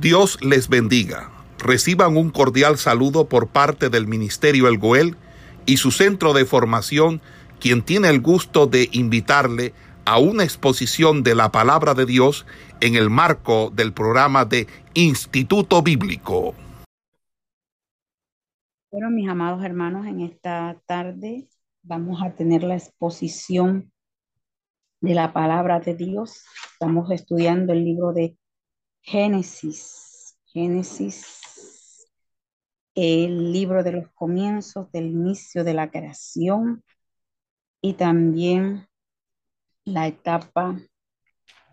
Dios les bendiga. Reciban un cordial saludo por parte del Ministerio El Goel y su centro de formación, quien tiene el gusto de invitarle a una exposición de la palabra de Dios en el marco del programa de Instituto Bíblico. Bueno, mis amados hermanos, en esta tarde vamos a tener la exposición de la palabra de Dios. Estamos estudiando el libro de Génesis. Génesis, el libro de los comienzos, del inicio de la creación y también la etapa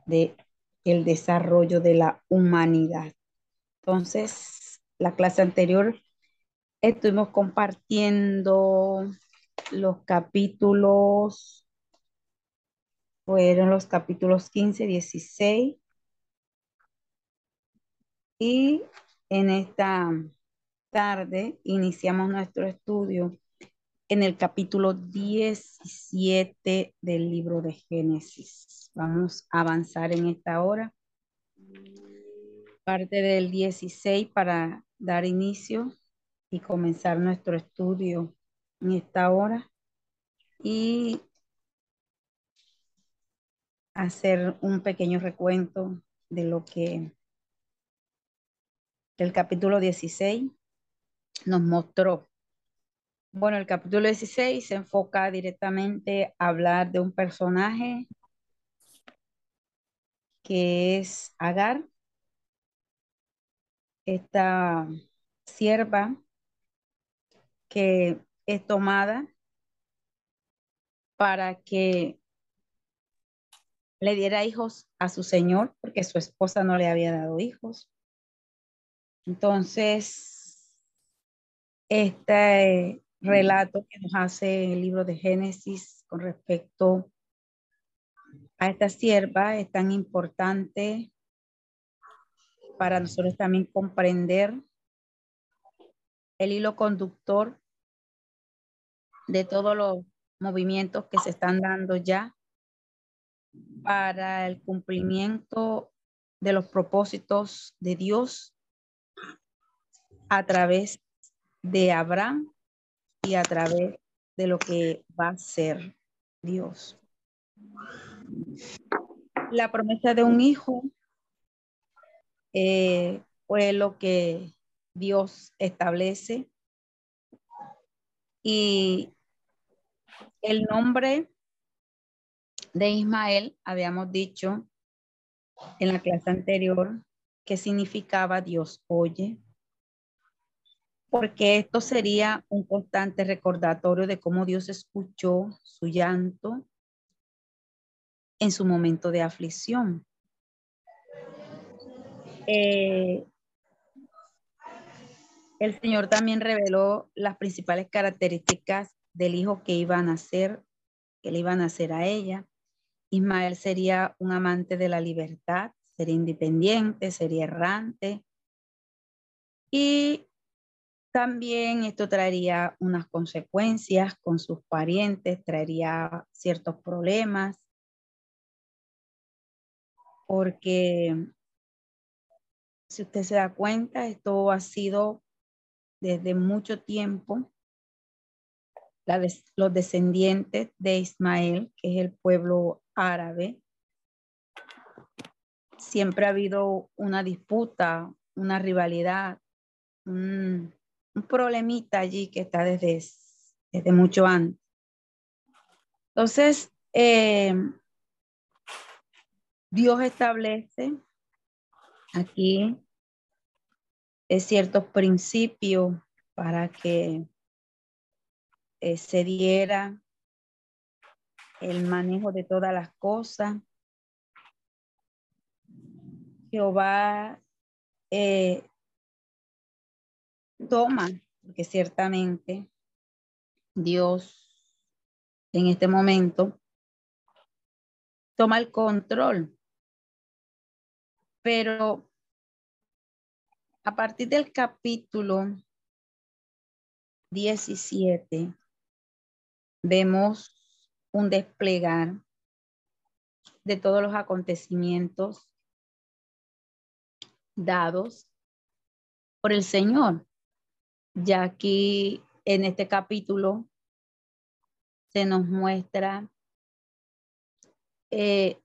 de el desarrollo de la humanidad. Entonces, la clase anterior estuvimos compartiendo los capítulos, fueron los capítulos 15, 16, y en esta tarde iniciamos nuestro estudio en el capítulo 17 del libro de Génesis. Vamos a avanzar en esta hora. Parte del 16 para dar inicio y comenzar nuestro estudio en esta hora y hacer un pequeño recuento de lo que el capítulo 16 nos mostró. Bueno, el capítulo 16 se enfoca directamente a hablar de un personaje que es Agar, esta sierva que es tomada para que le diera hijos a su señor, porque su esposa no le había dado hijos. Entonces, este relato que nos hace el libro de Génesis con respecto a esta sierva es tan importante para nosotros también comprender el hilo conductor de todos los movimientos que se están dando ya para el cumplimiento de los propósitos de Dios a través de Abraham y a través de lo que va a ser Dios. La promesa de un hijo eh, fue lo que Dios establece y el nombre de Ismael, habíamos dicho en la clase anterior, que significaba Dios oye porque esto sería un constante recordatorio de cómo Dios escuchó su llanto en su momento de aflicción. Eh, el Señor también reveló las principales características del hijo que iba a nacer, que le iba a nacer a ella. Ismael sería un amante de la libertad, sería independiente, sería errante. Y también esto traería unas consecuencias con sus parientes, traería ciertos problemas, porque si usted se da cuenta, esto ha sido desde mucho tiempo los descendientes de Ismael, que es el pueblo árabe. Siempre ha habido una disputa, una rivalidad, un, un problemita allí que está desde, desde mucho antes. Entonces, eh, Dios establece aquí ciertos principios para que eh, se diera el manejo de todas las cosas. Jehová eh, toma, porque ciertamente Dios en este momento toma el control. Pero a partir del capítulo 17, vemos un desplegar de todos los acontecimientos dados por el Señor. Ya aquí en este capítulo se nos muestra eh,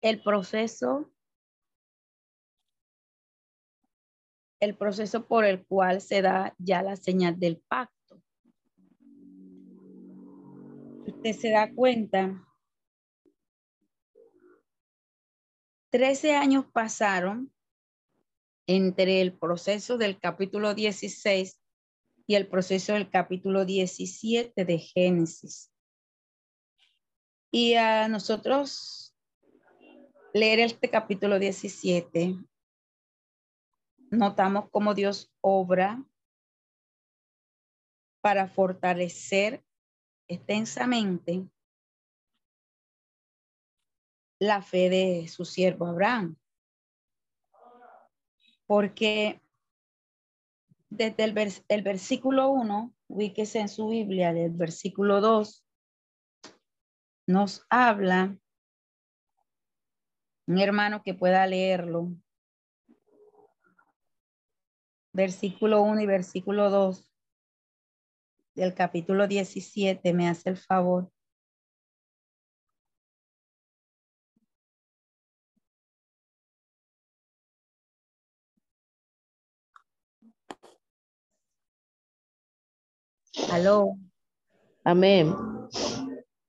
el proceso el proceso por el cual se da ya la señal del pacto. Usted se da cuenta, 13 años pasaron entre el proceso del capítulo 16 y el proceso del capítulo 17 de Génesis. Y a nosotros leer este capítulo 17 notamos cómo Dios obra para fortalecer extensamente la fe de su siervo Abraham. Porque desde el, versículo 1, ubíquese en su Biblia, del versículo 2, nos habla, un hermano que pueda leerlo, versículo 1 y versículo 2 del capítulo 17, me hace el favor. Aló. Amén.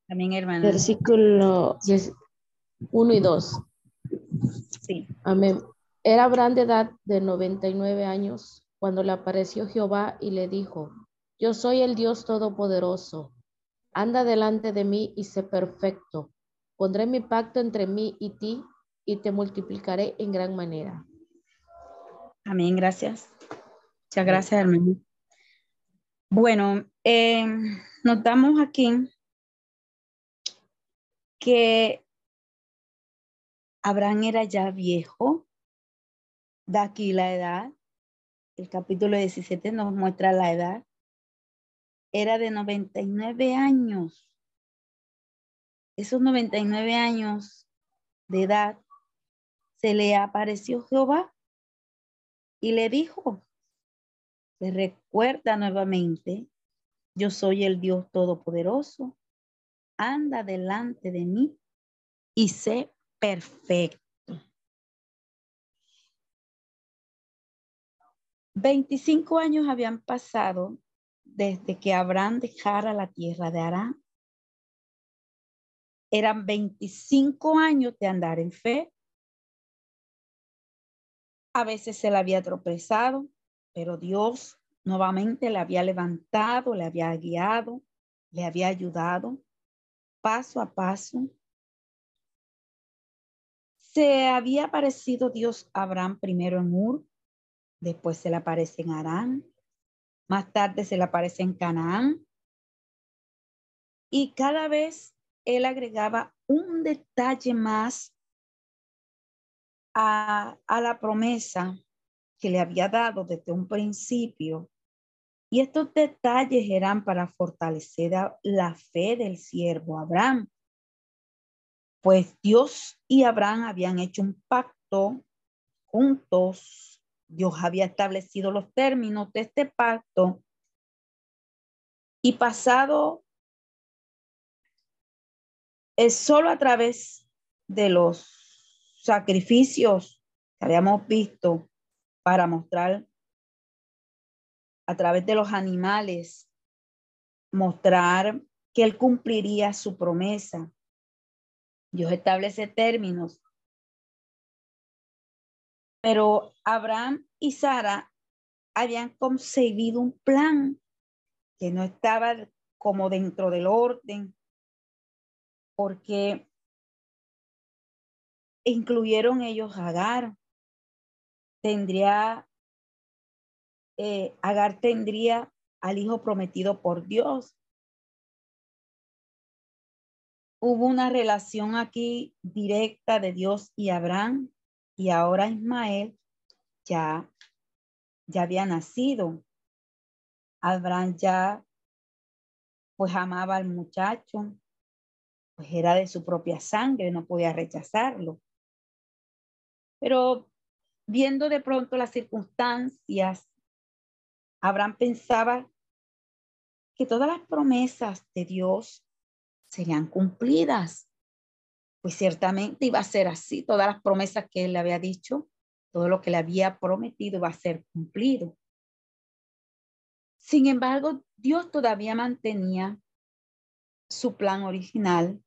Amén, hermano. Versículo 1 y 2. Sí. Amén. Era Abraham de edad de 99 años cuando le apareció Jehová y le dijo, yo soy el Dios Todopoderoso. Anda delante de mí y sé perfecto. Pondré mi pacto entre mí y ti y te multiplicaré en gran manera. Amén, gracias. Muchas gracias, hermano. Bueno, eh, notamos aquí que Abraham era ya viejo de aquí la edad. El capítulo 17 nos muestra la edad. Era de 99 años. Esos 99 años de edad se le apareció Jehová y le dijo, le recuerda nuevamente, yo soy el Dios Todopoderoso, anda delante de mí y sé perfecto. 25 años habían pasado desde que Abraham dejara la tierra de Arán. Eran 25 años de andar en fe. A veces se le había tropezado, pero Dios nuevamente le había levantado, le había guiado, le había ayudado paso a paso. Se había aparecido Dios a Abraham primero en Ur, después se le aparece en Arán, más tarde se le aparece en Canaán. Y cada vez él agregaba un detalle más a, a la promesa que le había dado desde un principio. Y estos detalles eran para fortalecer la fe del siervo Abraham. Pues Dios y Abraham habían hecho un pacto juntos Dios había establecido los términos de este pacto y pasado es solo a través de los sacrificios que habíamos visto para mostrar a través de los animales, mostrar que él cumpliría su promesa. Dios establece términos pero Abraham y Sara habían concebido un plan que no estaba como dentro del orden, porque incluyeron ellos a Agar. Tendría, eh, Agar tendría al hijo prometido por Dios. Hubo una relación aquí directa de Dios y Abraham y ahora Ismael ya, ya había nacido. Abraham ya pues amaba al muchacho, pues era de su propia sangre, no podía rechazarlo. Pero viendo de pronto las circunstancias, Abraham pensaba que todas las promesas de Dios serían cumplidas. Pues ciertamente iba a ser así, todas las promesas que él le había dicho, todo lo que le había prometido va a ser cumplido. Sin embargo, Dios todavía mantenía su plan original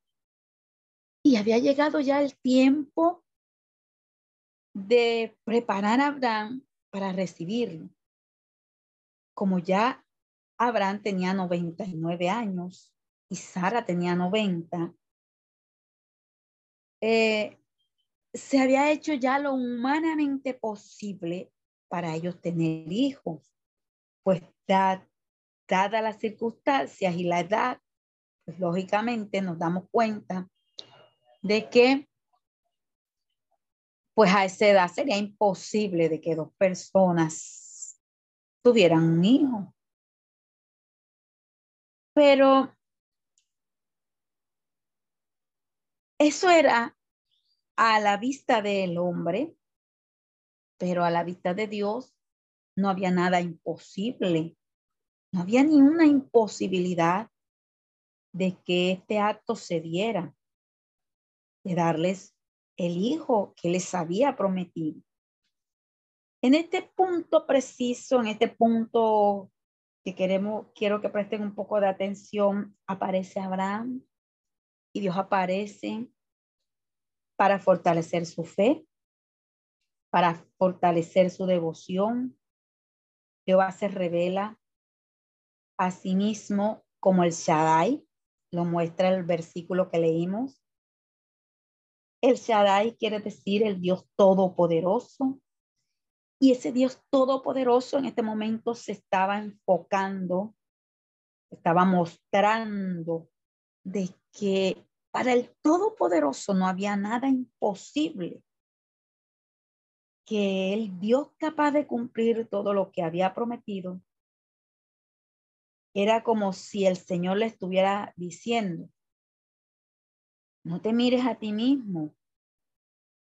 y había llegado ya el tiempo de preparar a Abraham para recibirlo. Como ya Abraham tenía 99 años y Sara tenía 90, eh, se había hecho ya lo humanamente posible para ellos tener hijos, pues dadas las circunstancias y la edad, pues lógicamente nos damos cuenta de que pues a esa edad sería imposible de que dos personas tuvieran un hijo. Pero eso era a la vista del hombre, pero a la vista de Dios no había nada imposible. No había ni una imposibilidad de que este acto se diera, de darles el hijo que les había prometido. En este punto preciso, en este punto que queremos, quiero que presten un poco de atención, aparece Abraham y Dios aparece para fortalecer su fe, para fortalecer su devoción. Jehová se revela a sí mismo como el Shaddai, lo muestra el versículo que leímos. El Shaddai quiere decir el Dios todopoderoso. Y ese Dios todopoderoso en este momento se estaba enfocando, estaba mostrando de que para el Todopoderoso no había nada imposible. Que el Dios capaz de cumplir todo lo que había prometido era como si el Señor le estuviera diciendo, no te mires a ti mismo.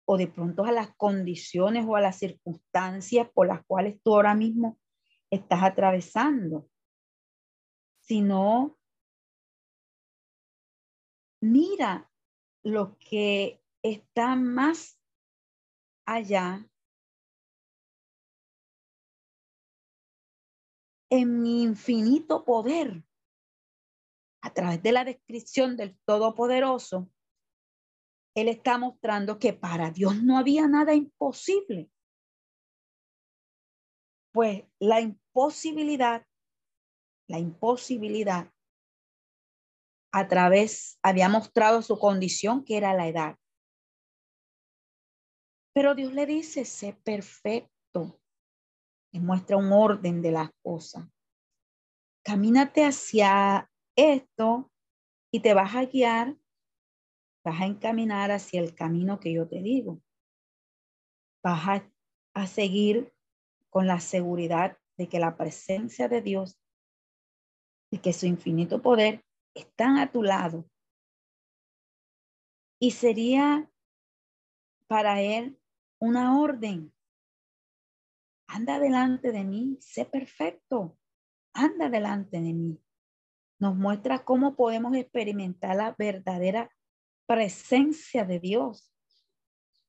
O de pronto a las condiciones o a las circunstancias por las cuales tú ahora mismo estás atravesando, sino mira lo que está más allá en mi infinito poder a través de la descripción del Todopoderoso, Él está mostrando que para Dios no había nada imposible. Pues la imposibilidad, la imposibilidad a través, había mostrado su condición, que era la edad. Pero Dios le dice, sé perfecto. Y muestra un orden de las cosas. Camínate hacia esto y te vas a guiar, vas a encaminar hacia el camino que yo te digo. Vas a, a seguir con la seguridad de que la presencia de Dios y que su infinito poder están a tu lado. Y sería para él una orden. Anda delante de mí, sé perfecto. Anda delante de mí. Nos muestra cómo podemos experimentar la verdadera presencia de Dios.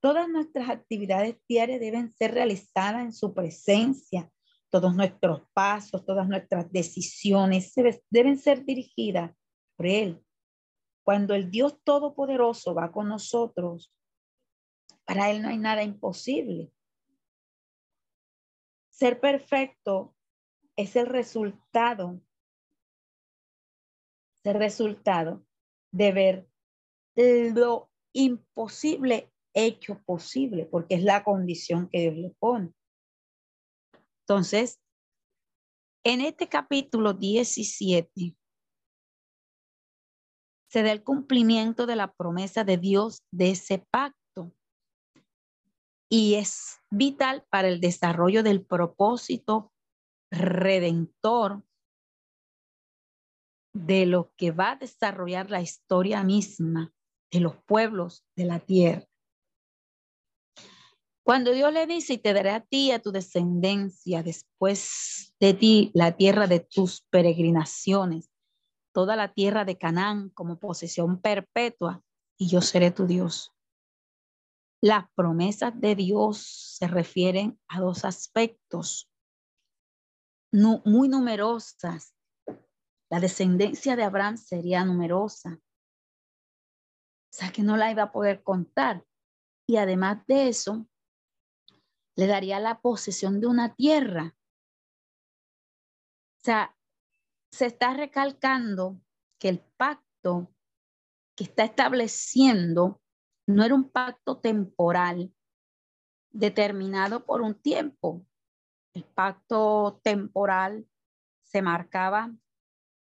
Todas nuestras actividades diarias deben ser realizadas en su presencia. Todos nuestros pasos, todas nuestras decisiones deben ser dirigidas él. Cuando el Dios Todopoderoso va con nosotros, para Él no hay nada imposible. Ser perfecto es el resultado, el resultado de ver lo imposible hecho posible, porque es la condición que Dios le pone. Entonces, en este capítulo 17, se da el cumplimiento de la promesa de Dios de ese pacto. Y es vital para el desarrollo del propósito redentor de lo que va a desarrollar la historia misma de los pueblos de la tierra. Cuando Dios le dice, y te daré a ti a tu descendencia después de ti la tierra de tus peregrinaciones, toda la tierra de Canaán como posesión perpetua, y yo seré tu Dios. Las promesas de Dios se refieren a dos aspectos muy numerosas. La descendencia de Abraham sería numerosa. O sea que no la iba a poder contar. Y además de eso, le daría la posesión de una tierra. O sea, se está recalcando que el pacto que está estableciendo no era un pacto temporal determinado por un tiempo. El pacto temporal se marcaba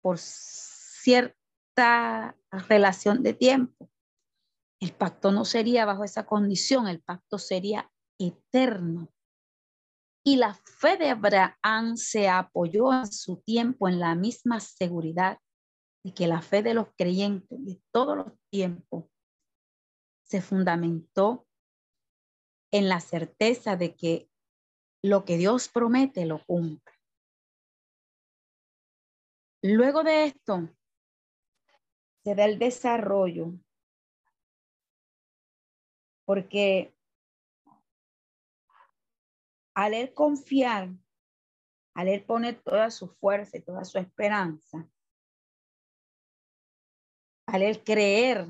por cierta relación de tiempo. El pacto no sería bajo esa condición, el pacto sería eterno. Y la fe de Abraham se apoyó en su tiempo en la misma seguridad de que la fe de los creyentes de todos los tiempos se fundamentó en la certeza de que lo que Dios promete lo cumple. Luego de esto, se da el desarrollo, porque al él confiar, al él poner toda su fuerza y toda su esperanza, al él creer,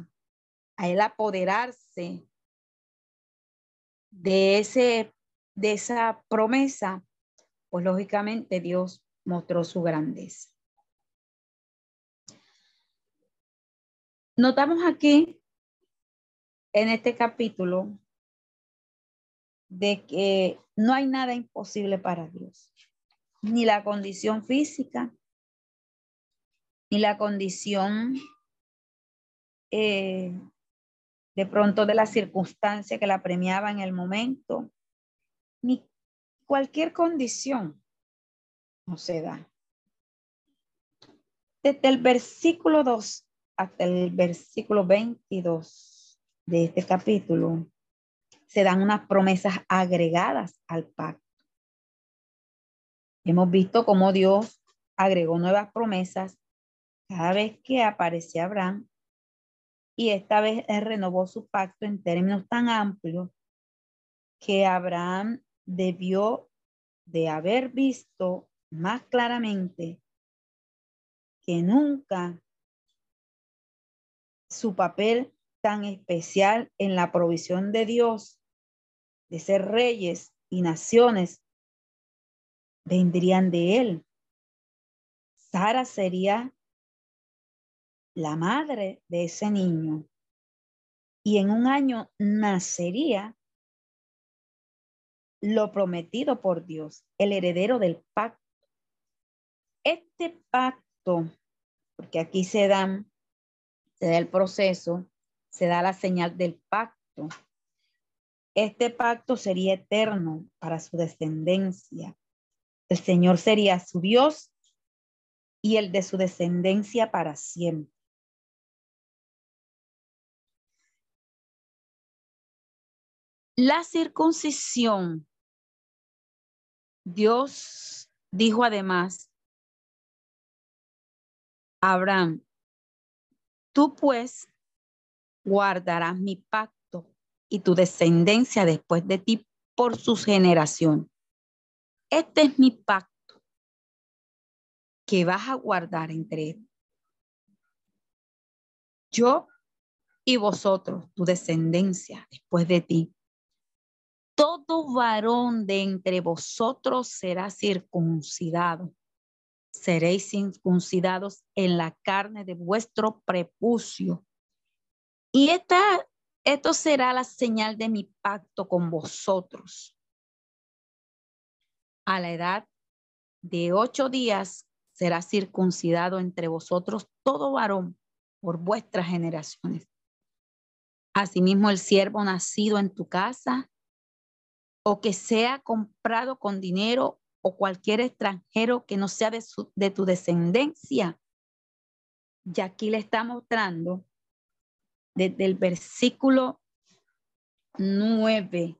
a él apoderarse de, ese, de esa promesa, pues lógicamente Dios mostró su grandeza. Notamos aquí en este capítulo de que no hay nada imposible para Dios, ni la condición física, ni la condición eh, de pronto de la circunstancia que la premiaba en el momento, ni cualquier condición no se da. Desde el versículo 2 hasta el versículo 22 de este capítulo, se dan unas promesas agregadas al pacto. Hemos visto cómo Dios agregó nuevas promesas cada vez que aparecía Abraham y esta vez renovó su pacto en términos tan amplios que Abraham debió de haber visto más claramente que nunca su papel tan especial en la provisión de Dios de ser reyes y naciones vendrían de él. Sara sería la madre de ese niño y en un año nacería lo prometido por Dios, el heredero del pacto. Este pacto, porque aquí se dan, se da el proceso, se da la señal del pacto este pacto sería eterno para su descendencia. El Señor sería su Dios y el de su descendencia para siempre. La circuncisión, Dios dijo además, Abraham, tú pues guardarás mi pacto y tu descendencia después de ti por sus generaciones. Este es mi pacto que vas a guardar entre yo y vosotros, tu descendencia después de ti. Todo varón de entre vosotros será circuncidado. Seréis circuncidados en la carne de vuestro prepucio. Y esta esto será la señal de mi pacto con vosotros. A la edad de ocho días será circuncidado entre vosotros todo varón por vuestras generaciones. Asimismo, el siervo nacido en tu casa o que sea comprado con dinero o cualquier extranjero que no sea de, de tu descendencia. Y aquí le está mostrando desde el versículo 9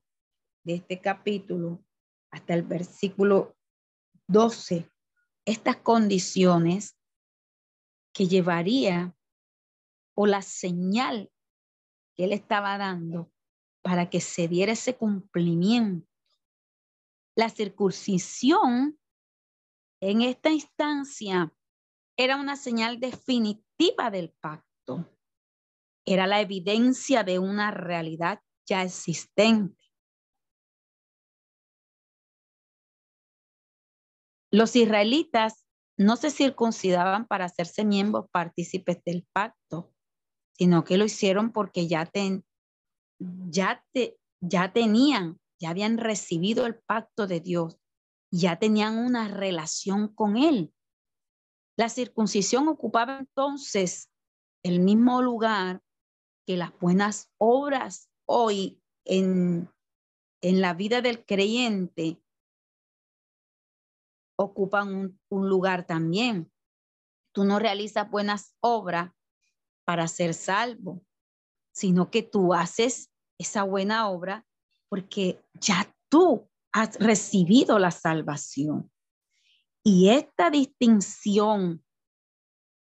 de este capítulo hasta el versículo 12 estas condiciones que llevaría o la señal que él estaba dando para que se diera ese cumplimiento. La circuncisión en esta instancia era una señal definitiva del pacto. Era la evidencia de una realidad ya existente. Los israelitas no se circuncidaban para hacerse miembros partícipes del pacto, sino que lo hicieron porque ya, ya, ya tenían, ya habían recibido el pacto de Dios, ya tenían una relación con Él. La circuncisión ocupaba entonces el mismo lugar que las buenas obras hoy en, en la vida del creyente ocupan un, lugar también. Tú no realizas buenas obras para ser salvo, sino que tú haces esa buena obra porque ya tú has recibido la salvación. Y esta distinción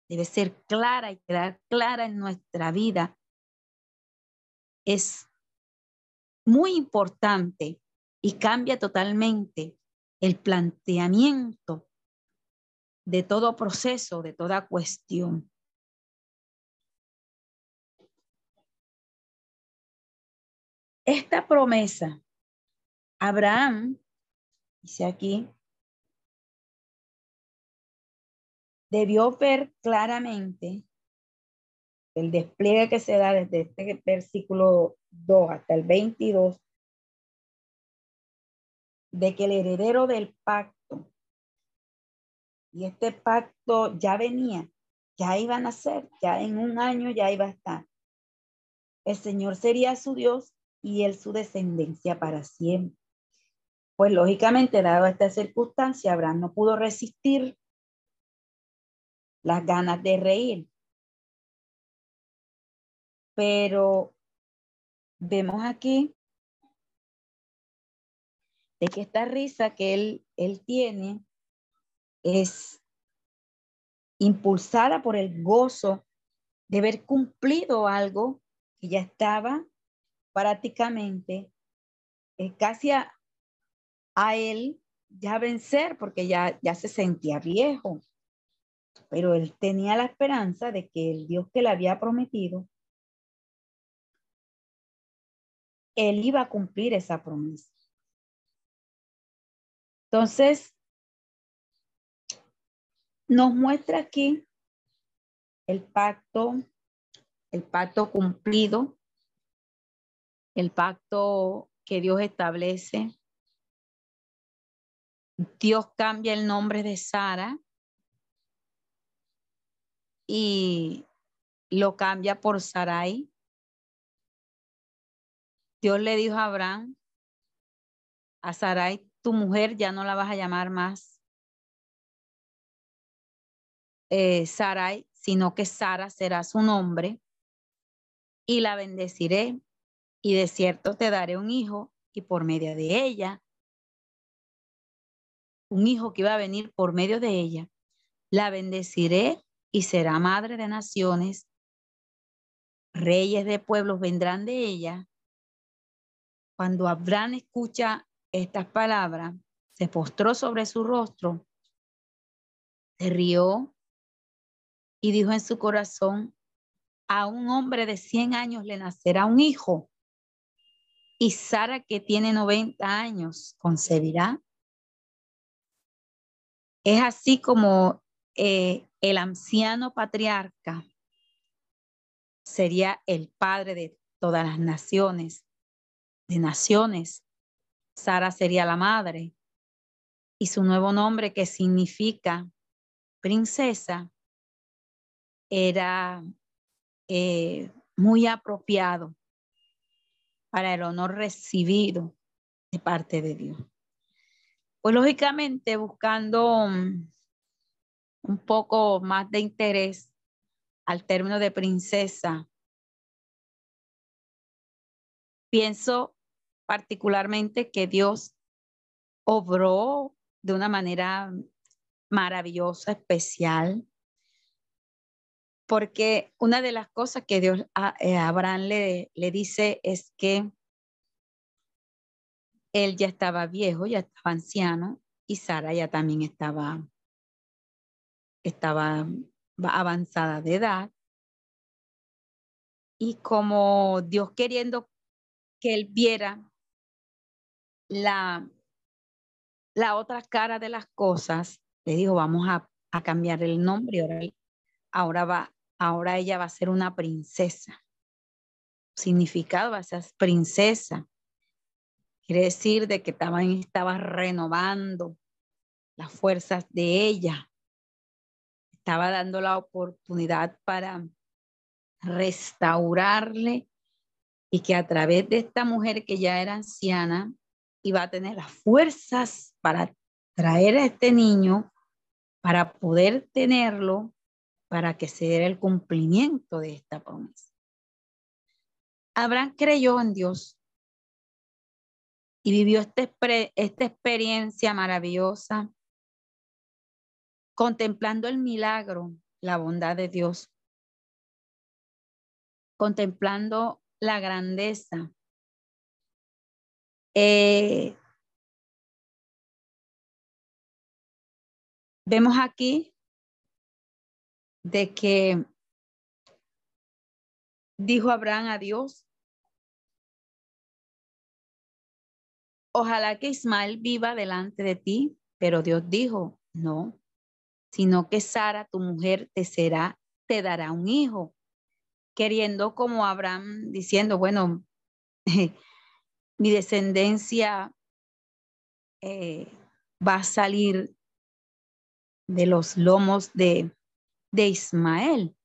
debe ser clara y quedar clara en nuestra vida. Es muy importante y cambia totalmente el planteamiento de todo proceso, de toda cuestión. Esta promesa, Abraham, dice aquí, debió ver claramente el despliegue que se da desde este versículo 2 hasta el 22 de que el heredero del pacto, y este pacto ya venía, ya iban a ser, ya en un año ya iba a estar. El Señor sería su Dios y él su descendencia para siempre. Pues lógicamente, dado esta circunstancia, Abraham no pudo resistir las ganas de reír. Pero vemos aquí de que esta risa que él, él tiene es impulsada por el gozo de haber cumplido algo que ya estaba prácticamente eh, casi a, él ya vencer porque ya, ya se sentía viejo. Pero él tenía la esperanza de que el Dios que le había prometido, él iba a cumplir esa promesa. Entonces, nos muestra aquí el pacto, el pacto cumplido, el pacto que Dios establece. Dios cambia el nombre de Sara y lo cambia por Sarai. Dios le dijo a Abraham, a Sarai, tu mujer ya no la vas a llamar más eh, Sarai, sino que Sara será su nombre y la bendeciré y de cierto te daré un hijo y por medio de ella, un hijo que va a venir por medio de ella, la bendeciré y será madre de naciones, reyes de pueblos vendrán de ella. Cuando Abraham escucha estas palabras, se postró sobre su rostro, se rió y dijo en su corazón, a un hombre de 100 años le nacerá un hijo. Y Sara, que tiene 90 años, concebirá. Es así como eh, el anciano patriarca sería el padre de todas las naciones, de naciones, Sara sería la madre y su nuevo nombre que significa princesa era eh, muy apropiado para el honor recibido de parte de Dios. Pues lógicamente buscando mm, un poco más de interés al término de princesa, pienso particularmente que Dios obró de una manera maravillosa, especial, porque una de las cosas que Dios a, eh, Abraham le, le dice es que él ya estaba viejo, ya estaba anciano, y Sara ya también estaba, estaba avanzada de edad. Y como Dios queriendo que él viera la, la otra cara de las cosas, le dijo, vamos a, a cambiar el nombre. Ahora, ahora, va, ahora ella va a ser una princesa. Significado va a ser princesa. Quiere decir de que estaba, estaba renovando las fuerzas de ella. Estaba dando la oportunidad para restaurarle y que a través de esta mujer que ya era anciana iba a tener las fuerzas para traer a este niño, para poder tenerlo, para que se diera el cumplimiento de esta promesa. Abraham creyó en Dios y vivió este, esta experiencia maravillosa, contemplando el milagro, la bondad de Dios, contemplando la grandeza. Eh, vemos aquí de que dijo Abraham a Dios, ojalá que Ismael viva delante de ti, pero Dios dijo, no, sino que Sara, tu mujer, te será, te dará un hijo, queriendo como Abraham diciendo, bueno, mi descendencia eh, va a salir de los lomos de, de Ismael.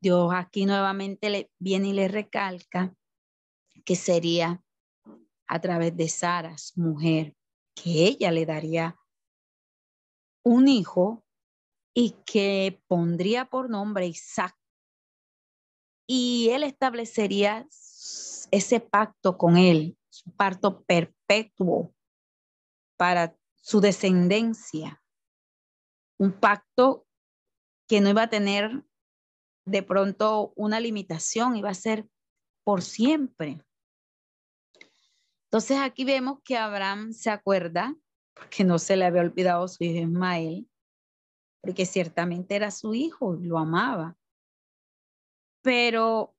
Dios aquí nuevamente le viene y le recalca que sería a través de Sara, su mujer, que ella le daría un hijo y que pondría por nombre Isaac. Y él establecería ese pacto con él, su pacto perpetuo para su descendencia. Un pacto que no iba a tener de pronto una limitación, iba a ser por siempre. Entonces aquí vemos que Abraham se acuerda, porque no se le había olvidado su hijo Ismael, porque ciertamente era su hijo, lo amaba. Pero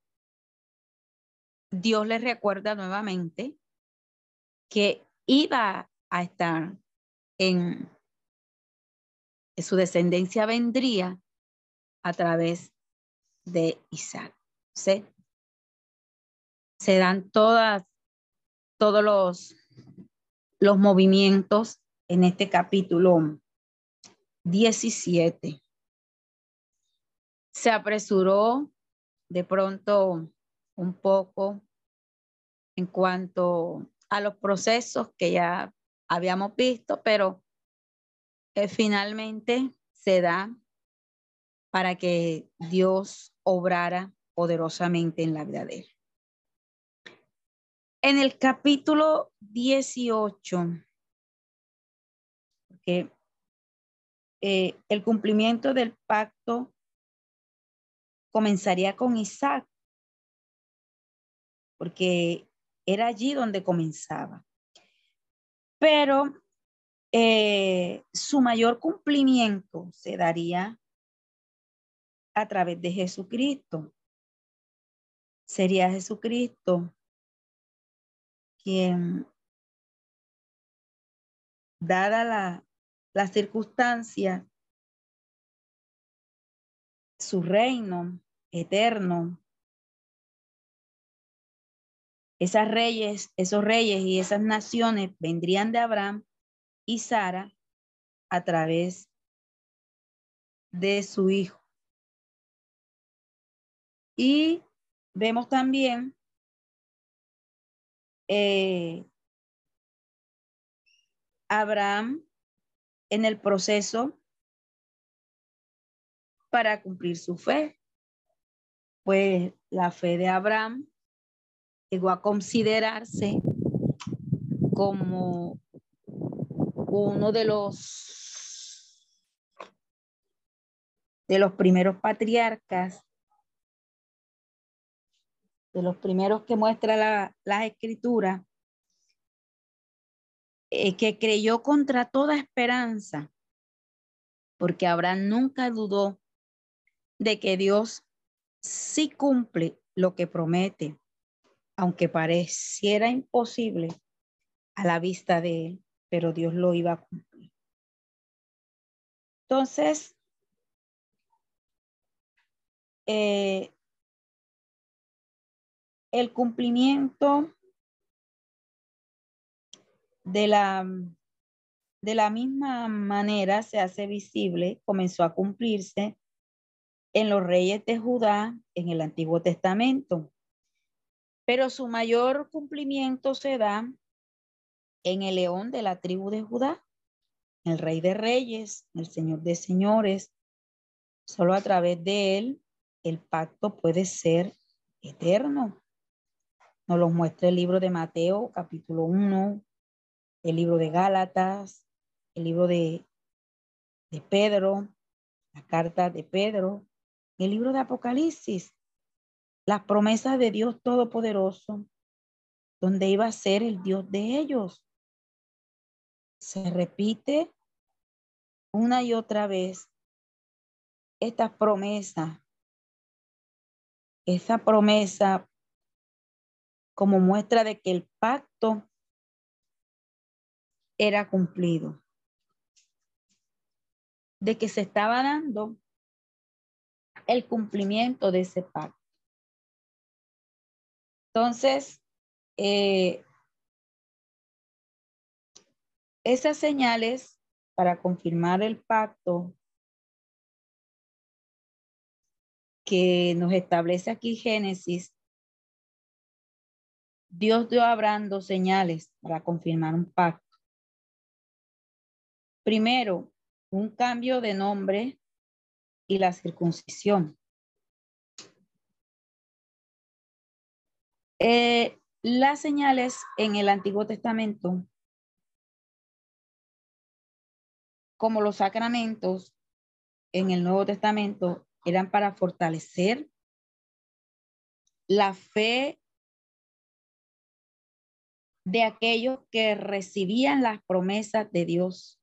Dios le recuerda nuevamente que iba a estar en, su descendencia vendría a través de Isaac. se dan todas todos los, los movimientos en este capítulo 17. Se apresuró de pronto un poco en cuanto a los procesos que ya habíamos visto, pero eh, finalmente se da para que Dios obrara poderosamente en la vida de él. En el capítulo 18, que eh, el cumplimiento del pacto comenzaría con Isaac, porque era allí donde comenzaba. Pero eh, su mayor cumplimiento se daría a través de Jesucristo. Sería Jesucristo quien, dada la, la circunstancia, su reino eterno, esas reyes, esos reyes y esas naciones vendrían de Abraham y Sara a través de su hijo. Y vemos también eh, Abraham en el proceso para cumplir su fe. Pues la fe de Abraham llegó a considerarse como uno de los de los primeros patriarcas, de los primeros que muestra la, las escrituras, eh, que creyó contra toda esperanza, porque Abraham nunca dudó de que Dios sí cumple lo que promete, aunque pareciera imposible a la vista de él, pero Dios lo iba a cumplir. Entonces, eh, el cumplimiento de la, de la misma manera se hace visible, comenzó a cumplirse en los reyes de Judá en el Antiguo Testamento. Pero su mayor cumplimiento se da en el león de la tribu de Judá, el rey de reyes, el señor de señores. Solo a través de él el pacto puede ser eterno. Nos lo muestra el libro de Mateo, capítulo 1, el libro de Gálatas, el libro de, de Pedro, la carta de Pedro, el libro de Apocalipsis, las promesas de Dios Todopoderoso, donde iba a ser el Dios de ellos. Se repite una y otra vez esta promesa, esa promesa como muestra de que el pacto era cumplido, de que se estaba dando el cumplimiento de ese pacto. Entonces, eh, esas señales para confirmar el pacto que nos establece aquí Génesis, Dios dio a Abraham dos señales para confirmar un pacto. Primero, un cambio de nombre y la circuncisión. Eh, las señales en el Antiguo Testamento, como los sacramentos en el Nuevo Testamento, eran para fortalecer la fe de aquellos que recibían las promesas de Dios.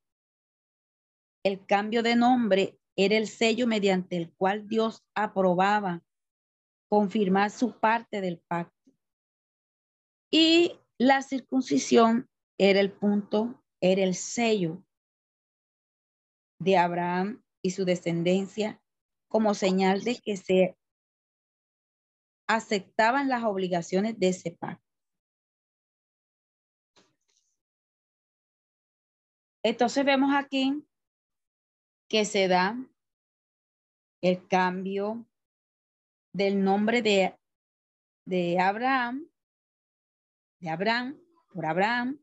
El cambio de nombre era el sello mediante el cual Dios aprobaba confirmar su parte del pacto. Y la circuncisión era el punto, era el sello de Abraham y su descendencia como señal de que se aceptaban las obligaciones de ese pacto. Entonces vemos aquí que se da el cambio del nombre de, de Abraham, de Abraham, por Abraham.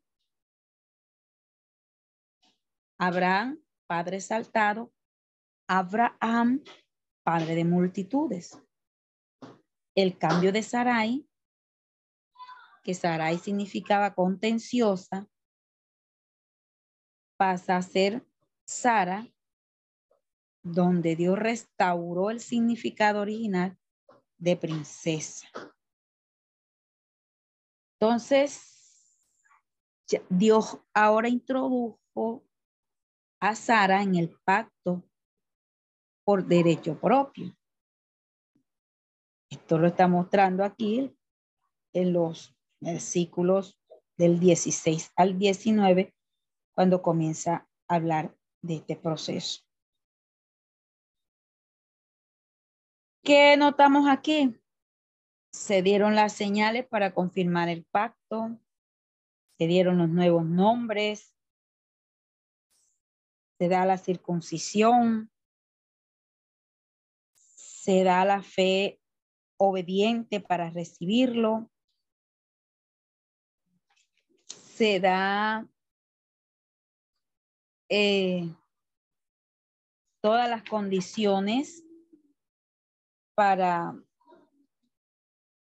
Abraham, padre saltado. Abraham, padre de multitudes. El cambio de Sarai, que Sarai significaba contenciosa, pasa a ser Sara, donde Dios restauró el significado original de princesa. Entonces, Dios ahora introdujo a Sara en el pacto por derecho propio. Esto lo está mostrando aquí en los versículos del 16 al 19, cuando comienza a hablar de este proceso. ¿Qué notamos aquí? Se dieron las señales para confirmar el pacto, se dieron los nuevos nombres, se da la circuncisión, se da la fe obediente para recibirlo, se da eh, todas las condiciones para,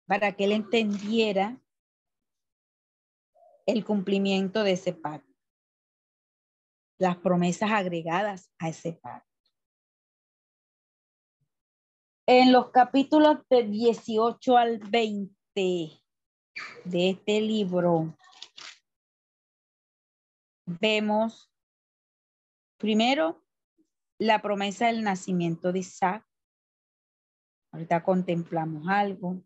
para que él entendiera el cumplimiento de ese pacto, las promesas agregadas a ese pacto. En los capítulos de 18 al 20 de este libro, vemos primero la promesa del nacimiento de Isaac. Ahorita contemplamos algo.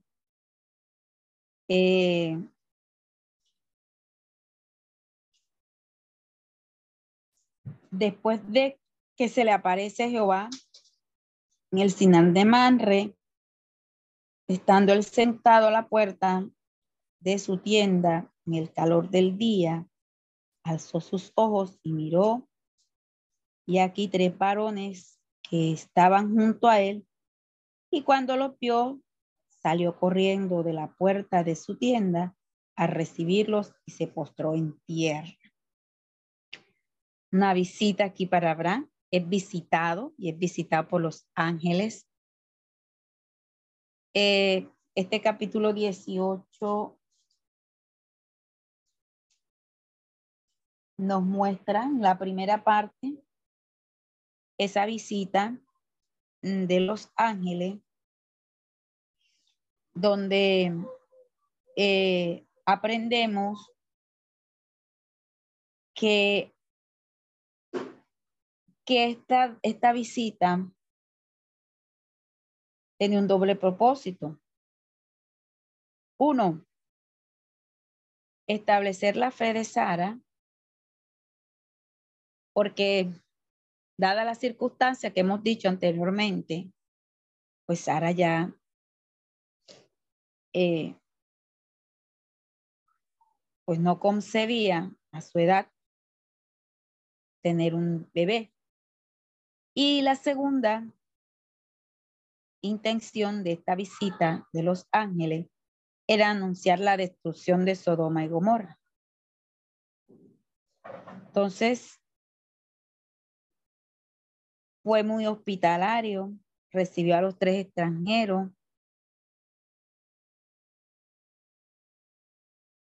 Eh, después de que se le aparece Jehová en el Sinal de Manre, estando él sentado a la puerta de su tienda en el calor del día, alzó sus ojos y miró, y aquí tres varones que estaban junto a él, y cuando los vio, salió corriendo de la puerta de su tienda a recibirlos y se postró en tierra. Una visita aquí para Abraham, es visitado y es visitado por los ángeles. Eh, este capítulo 18 nos muestra la primera parte esa visita de los ángeles donde eh, aprendemos que, que esta, esta visita tiene un doble propósito. Uno, establecer la fe de Sara porque dada la circunstancia que hemos dicho anteriormente, pues Sara ya eh, pues no concebía a su edad tener un bebé. Y la segunda intención de esta visita de los ángeles era anunciar la destrucción de Sodoma y Gomorra. Entonces, fue muy hospitalario, recibió a los tres extranjeros,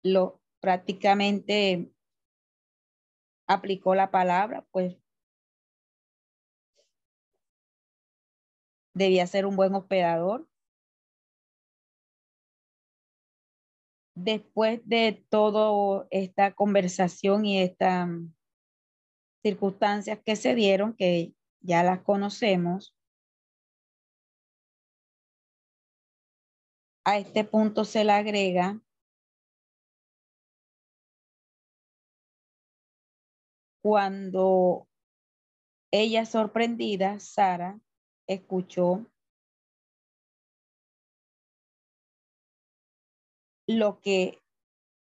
lo prácticamente aplicó la palabra, pues debía ser un buen hospedador. Después de toda esta conversación y estas circunstancias que se dieron, que ya las conocemos. A este punto se le agrega cuando ella sorprendida, Sara, escuchó lo que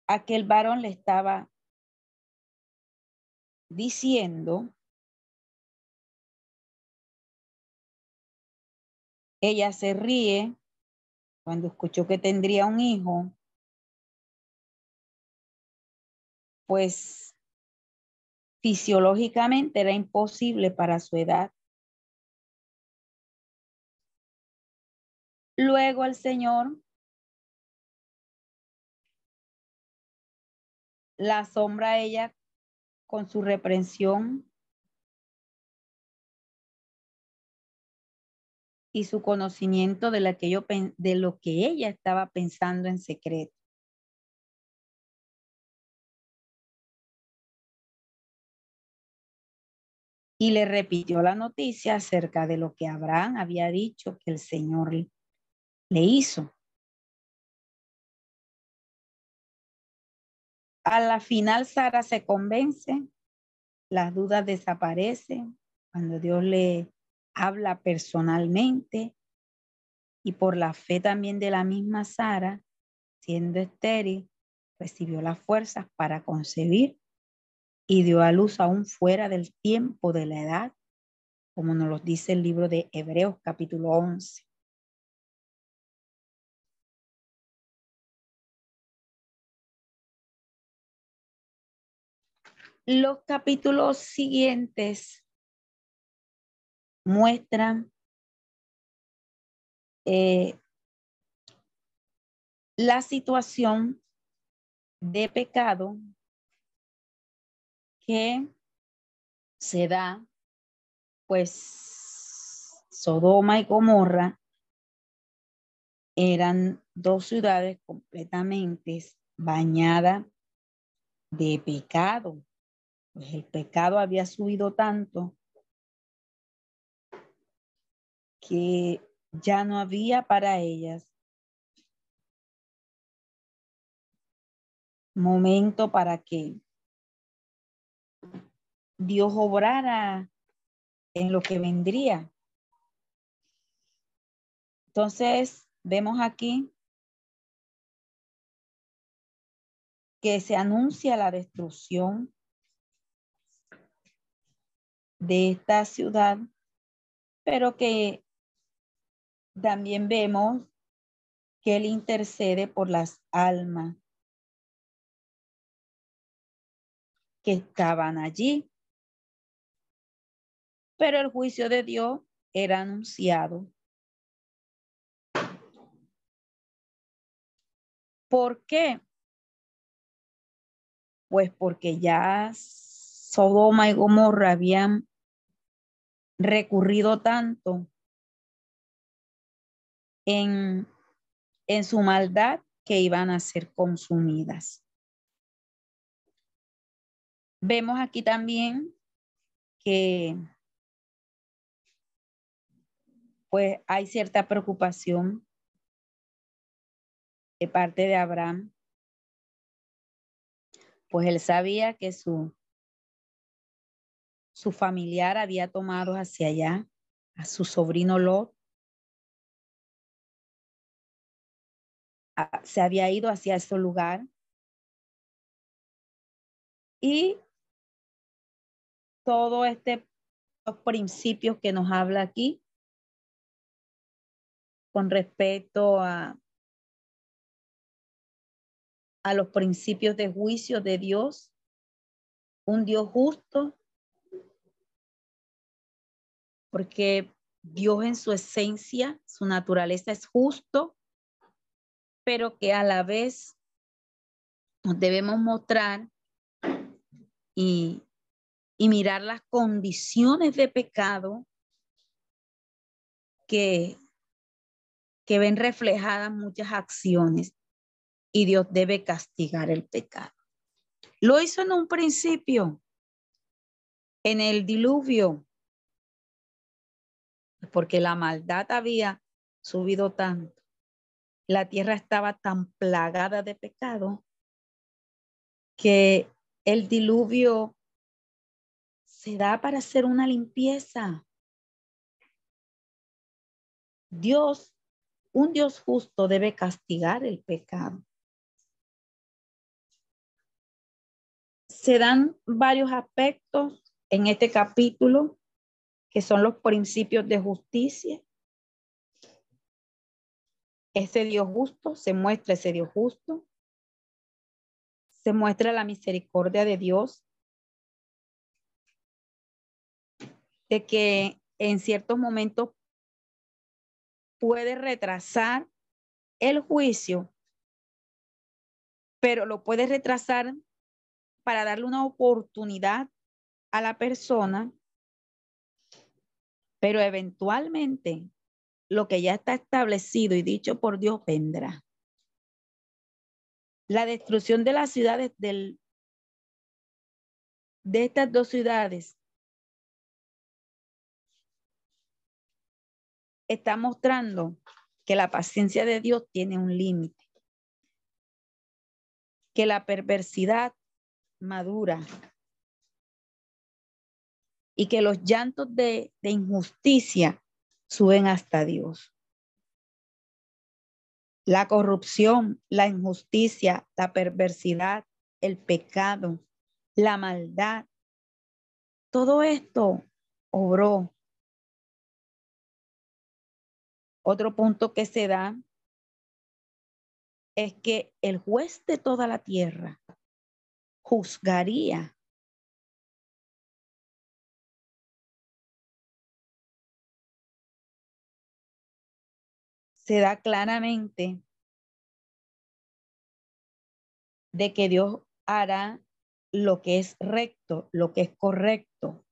aquel varón le estaba diciendo Ella se ríe cuando escuchó que tendría un hijo, pues fisiológicamente era imposible para su edad. Luego el Señor la asombra a ella con su reprensión y su conocimiento de, la de lo que ella estaba pensando en secreto. Y le repitió la noticia acerca de lo que Abraham había dicho que el Señor le hizo. A la final Sara se convence, las dudas desaparecen cuando Dios le habla personalmente y por la fe también de la misma Sara, siendo estéril, recibió las fuerzas para concebir y dio a luz aún fuera del tiempo de la edad, como nos lo dice el libro de Hebreos capítulo 11. Los capítulos siguientes muestran eh, la situación de pecado que se da, pues Sodoma y Gomorra eran dos ciudades completamente bañadas de pecado. Pues el pecado había subido tanto que ya no había para ellas momento para que Dios obrara en lo que vendría. Entonces, vemos aquí que se anuncia la destrucción de esta ciudad, pero que también vemos que Él intercede por las almas que estaban allí. Pero el juicio de Dios era anunciado. ¿Por qué? Pues porque ya Sodoma y Gomorra habían recurrido tanto en, en su maldad que iban a ser consumidas. Vemos aquí también que pues hay cierta preocupación de parte de Abraham, pues él sabía que su, su familiar había tomado hacia allá a su sobrino Lot se había ido hacia ese lugar. Y todo este principios que nos habla aquí con respecto a, a los principios de juicio de Dios, un Dios justo, porque Dios en su esencia, su naturaleza es justo, pero que a la vez nos debemos mostrar y, mirar las condiciones de pecado que, que ven reflejadas muchas acciones y Dios debe castigar el pecado. Lo hizo en un principio, en el diluvio, porque la maldad había subido tanto la tierra estaba tan plagada de pecado que el diluvio se da para hacer una limpieza. Dios, un Dios justo debe castigar el pecado. Se dan varios aspectos en este capítulo que son los principios de justicia, ese Dios justo, se muestra ese Dios justo, se muestra la misericordia de Dios, de que en ciertos momentos puede retrasar el juicio, pero lo puede retrasar para darle una oportunidad a la persona, pero eventualmente lo que ya está establecido y dicho por Dios vendrá. La destrucción de las ciudades de estas dos ciudades está mostrando que la paciencia de Dios tiene un límite, que la perversidad madura y que los llantos de injusticia suben hasta Dios. La corrupción, la injusticia, la perversidad, el pecado, la maldad, todo esto obró. Otro punto que se da es que el juez de toda la tierra juzgaría se da claramente de que Dios hará lo que es recto, lo que es correcto.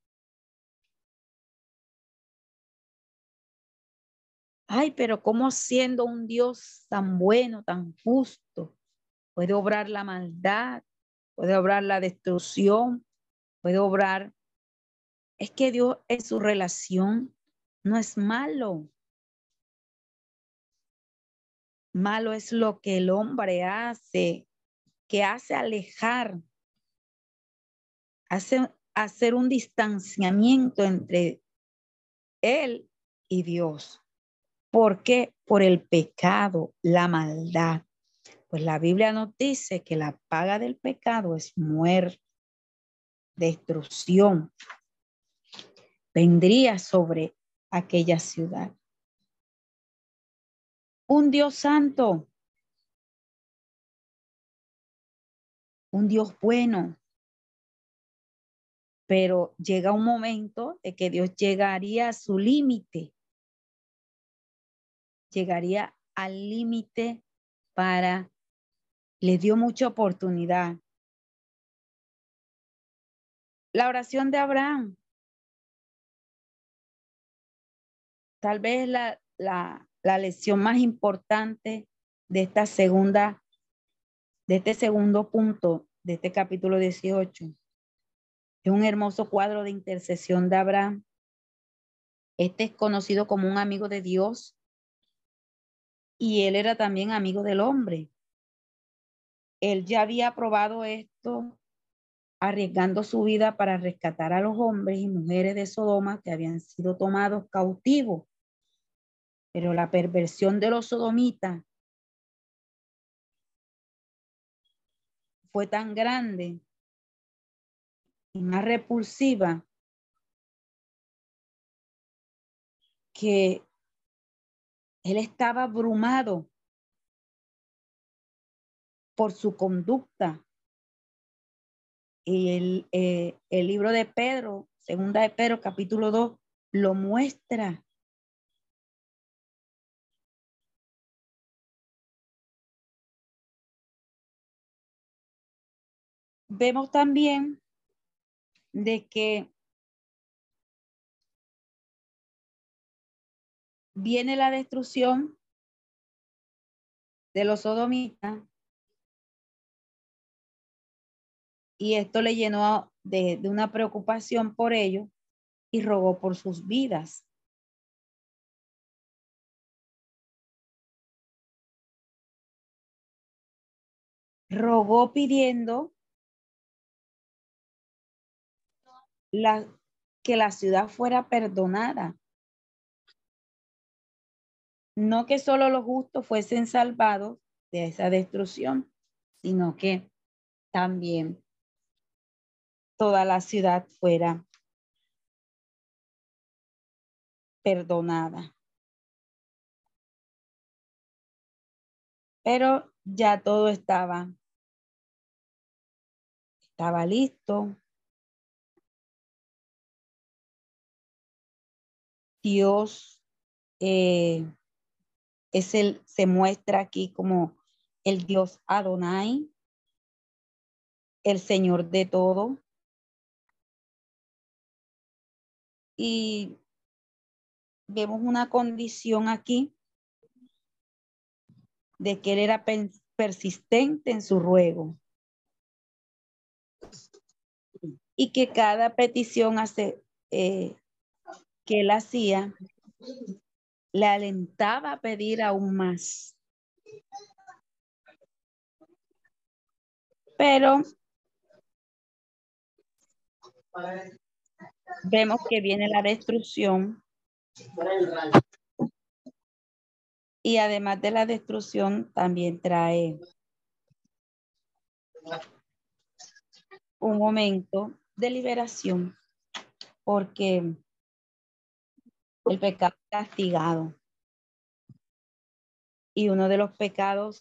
Ay, pero ¿cómo siendo un Dios tan bueno, tan justo, puede obrar la maldad, puede obrar la destrucción, puede obrar... Es que Dios en su relación no es malo. Malo es lo que el hombre hace, que hace alejar, hace hacer un distanciamiento entre él y Dios. ¿Por qué? Por el pecado, la maldad. Pues la Biblia nos dice que la paga del pecado es muerte, destrucción. Vendría sobre aquella ciudad. Un Dios santo, un Dios bueno, pero llega un momento de que Dios llegaría a su límite, llegaría al límite para, le dio mucha oportunidad. La oración de Abraham, tal vez la, la, la lección más importante de esta segunda, de este segundo punto de este capítulo 18. Es un hermoso cuadro de intercesión de Abraham. Este es conocido como un amigo de Dios y él era también amigo del hombre. Él ya había probado esto arriesgando su vida para rescatar a los hombres y mujeres de Sodoma que habían sido tomados cautivos pero la perversión de los sodomitas fue tan grande y más repulsiva que él estaba abrumado por su conducta. Y el, eh, el libro de Pedro, segunda de Pedro, capítulo 2, lo muestra. Vemos también de que viene la destrucción de los sodomitas y esto le llenó de, de, una preocupación por ellos y rogó por sus vidas. Rogó pidiendo la, que la ciudad fuera perdonada. No que solo los justos fuesen salvados de esa destrucción, sino que también toda la ciudad fuera perdonada. Pero ya todo estaba, estaba listo. Dios eh, es el, se muestra aquí como el Dios Adonai, el Señor de todo. Y vemos una condición aquí de que él era persistente en su ruego y que cada petición hace, eh, que él hacía le alentaba a pedir aún más. Pero vemos que viene la destrucción. Y además de la destrucción, también trae un momento de liberación, porque el pecado castigado. Y uno de los pecados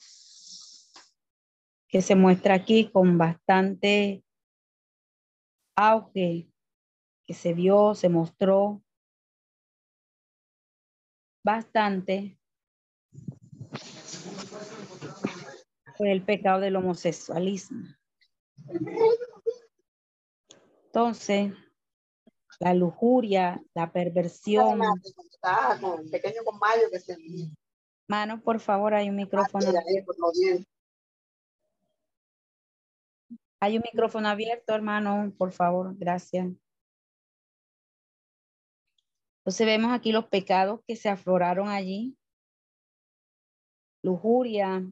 que se muestra aquí con bastante auge, que se vio, se mostró bastante, Fue el pecado del homosexualismo. Entonces, la lujuria, la perversión. Pequeño con mayo que se... Mano, por favor, hay un micrófono. Hay un micrófono abierto, hermano, por favor, gracias. Entonces vemos aquí los pecados que se afloraron allí. Lujuria,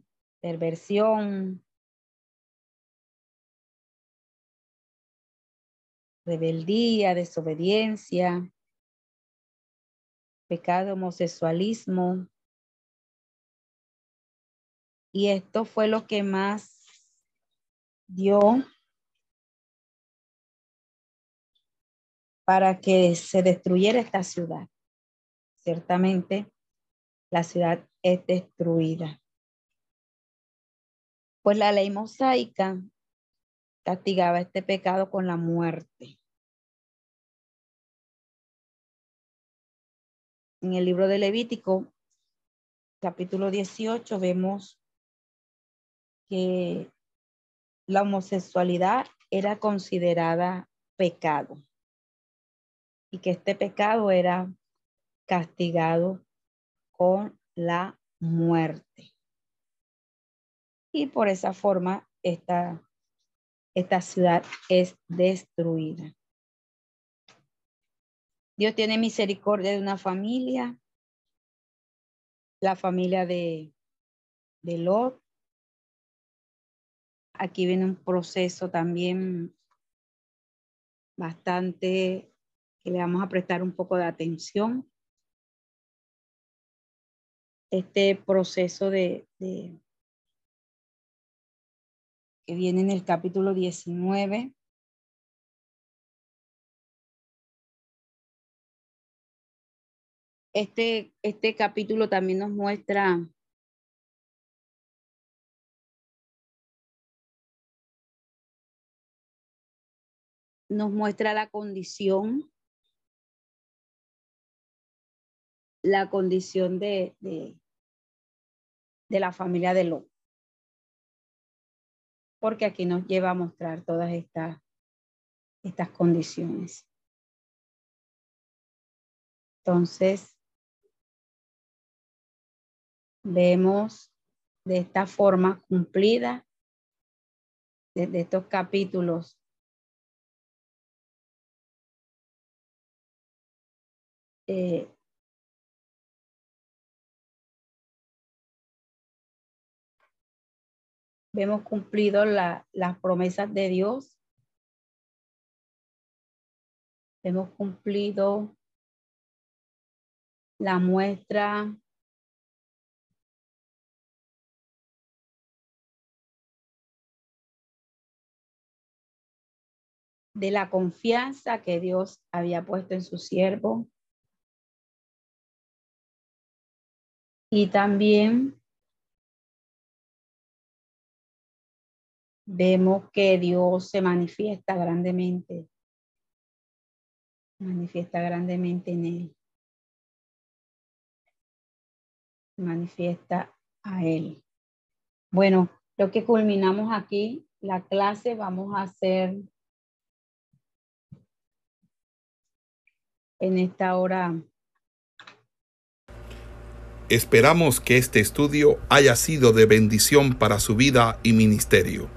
perversión, rebeldía, desobediencia, pecado, homosexualismo. Y esto fue lo que más dio para que se destruyera esta ciudad. Ciertamente, la ciudad es destruida. Pues la ley mosaica castigaba este pecado con la muerte. En el libro de Levítico, capítulo 18, vemos que la homosexualidad era considerada pecado y que este pecado era castigado con la muerte. Y por esa forma esta esta ciudad es destruida. Dios tiene misericordia de una familia, la familia de, de Lot. Aquí viene un proceso también bastante que le vamos a prestar un poco de atención. Este proceso de, de que viene en el capítulo 19. Este, este capítulo también nos muestra nos muestra la condición, la condición de, de, de la familia de Lot porque aquí nos lleva a mostrar todas estas, estas condiciones. Entonces, vemos de esta forma cumplida desde estos capítulos eh, Vemos cumplido las promesas de Dios. Hemos cumplido la muestra de la confianza que Dios había puesto en su siervo. Y también vemos que Dios se manifiesta grandemente, manifiesta grandemente en él, manifiesta a él. Bueno, lo que culminamos aquí, la clase, vamos a hacer en esta hora. Esperamos que este estudio haya sido de bendición para su vida y ministerio.